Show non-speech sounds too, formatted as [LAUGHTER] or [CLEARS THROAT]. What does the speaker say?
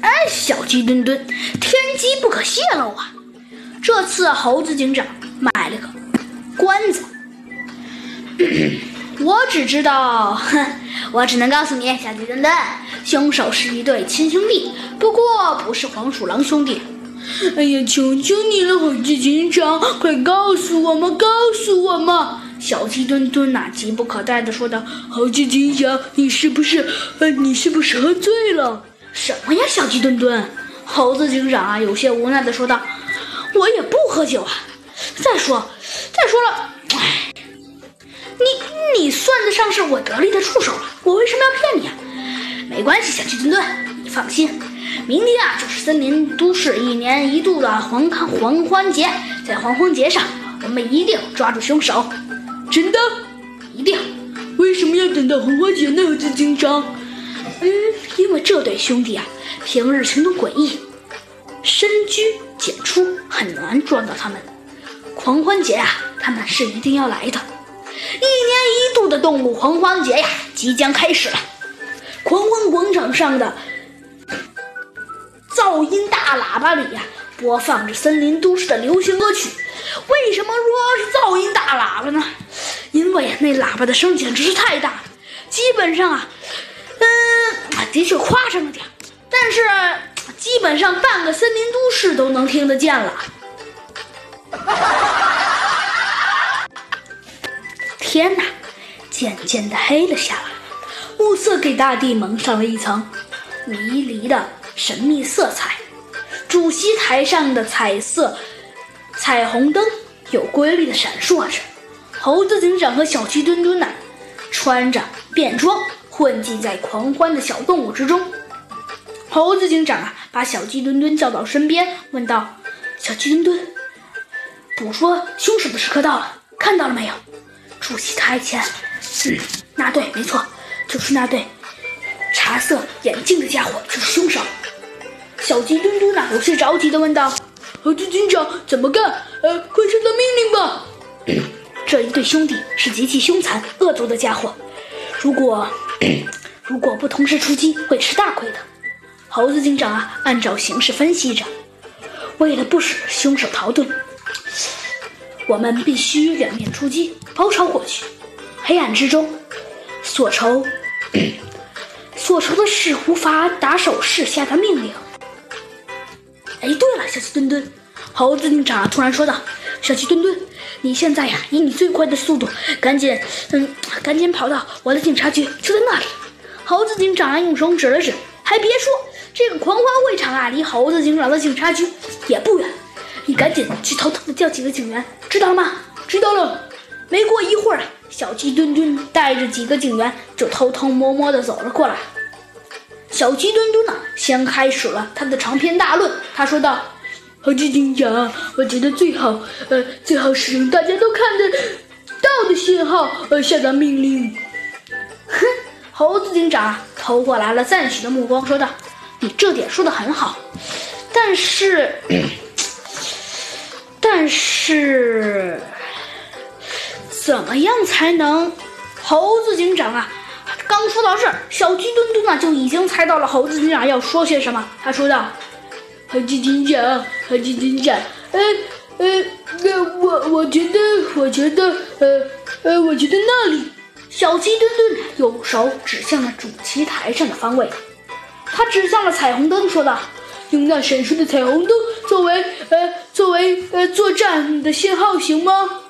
哎，小鸡墩墩，天机不可泄露啊！这次猴子警长买了个关子，我只知道，哼，我只能告诉你，小鸡墩墩，凶手是一对亲兄弟，不过不是黄鼠狼兄弟。哎呀，求求你了，猴子警长，快告诉我们，告诉我们！小鸡墩墩呐，急不可待地说道：“猴子警长，你是不是……呃，你是不是喝醉了？”什么呀，小鸡墩墩！猴子警长啊，有些无奈地说道：“我也不喝酒啊。再说，再说了，哎，你你算得上是我得力的助手了，我为什么要骗你啊？没关系，小鸡墩墩，你放心，明天啊就是森林都市一年一度的黄康黄欢节，在黄昏节上，我们一定抓住凶手。”真的，一定。为什么要等到红花节呢？猴子警长。嗯，因为这对兄弟啊，平日行动诡异，深居简出，很难抓到他们。狂欢节啊，他们是一定要来的。一年一度的动物狂欢节呀，即将开始了。狂欢广场上的噪音大喇叭里呀，播放着森林都市的流行歌曲。为什么说是噪音大喇叭呢？因为那喇叭的声简直是太大了，基本上啊，的确夸张了点，但是基本上半个森林都市都能听得见了。天哪，渐渐的黑了下来，暮色给大地蒙上了一层迷离的神秘色彩。主席台上的彩色。彩虹灯有规律的闪烁着，猴子警长和小鸡墩墩呢，穿着便装混迹在狂欢的小动物之中。猴子警长啊，把小鸡墩墩叫到身边，问道：“小鸡墩墩，捕捉凶手的时刻到了，看到了没有？主席台前，嗯，那对，没错，就是那对茶色眼镜的家伙，就是凶手。”小鸡墩墩呢，有些着急的问道。猴子警长怎么干？呃，快收到命令吧！[COUGHS] 这一对兄弟是极其凶残恶毒的家伙，如果 [CLEARS THROAT] 如果不同时出击，会吃大亏的。猴子警长啊，按照形势分析着，为了不使凶手逃遁，我们必须两面出击，包抄过去。黑暗之中，所愁所愁的是无法打手势下的命令。哎，对了，小鸡墩墩，猴子警长突然说道：“小鸡墩墩，你现在呀，以你最快的速度，赶紧，嗯，赶紧跑到我的警察局，就在那里。”猴子警长用手指了指，还别说，这个狂欢会场啊，离猴子警长的警察局也不远。你赶紧去偷偷的叫几个警员，知道了吗？知道了。没过一会儿，小鸡墩墩带着几个警员就偷偷摸摸的走了过来。小鸡墩墩呢，先开始了他的长篇大论。他说道：“猴子警长，我觉得最好，呃，最好使用大家都看得到的信号，呃，下达命令。”哼，猴子警长投过来了赞许的目光，说道：“你这点说的很好，但是，[COUGHS] 但是，怎么样才能？”猴子警长啊。刚说到这儿，小鸡墩墩啊就已经猜到了猴子警长要说些什么。他说道：“猴子警长，猴子警长，呃呃，那我我觉得，我觉得，呃呃，我觉得那里。”小鸡墩墩用手指向了主席台上的方位，他指向了彩虹灯，说道：“用那闪烁的彩虹灯作为呃作为呃作战的信号，行吗？”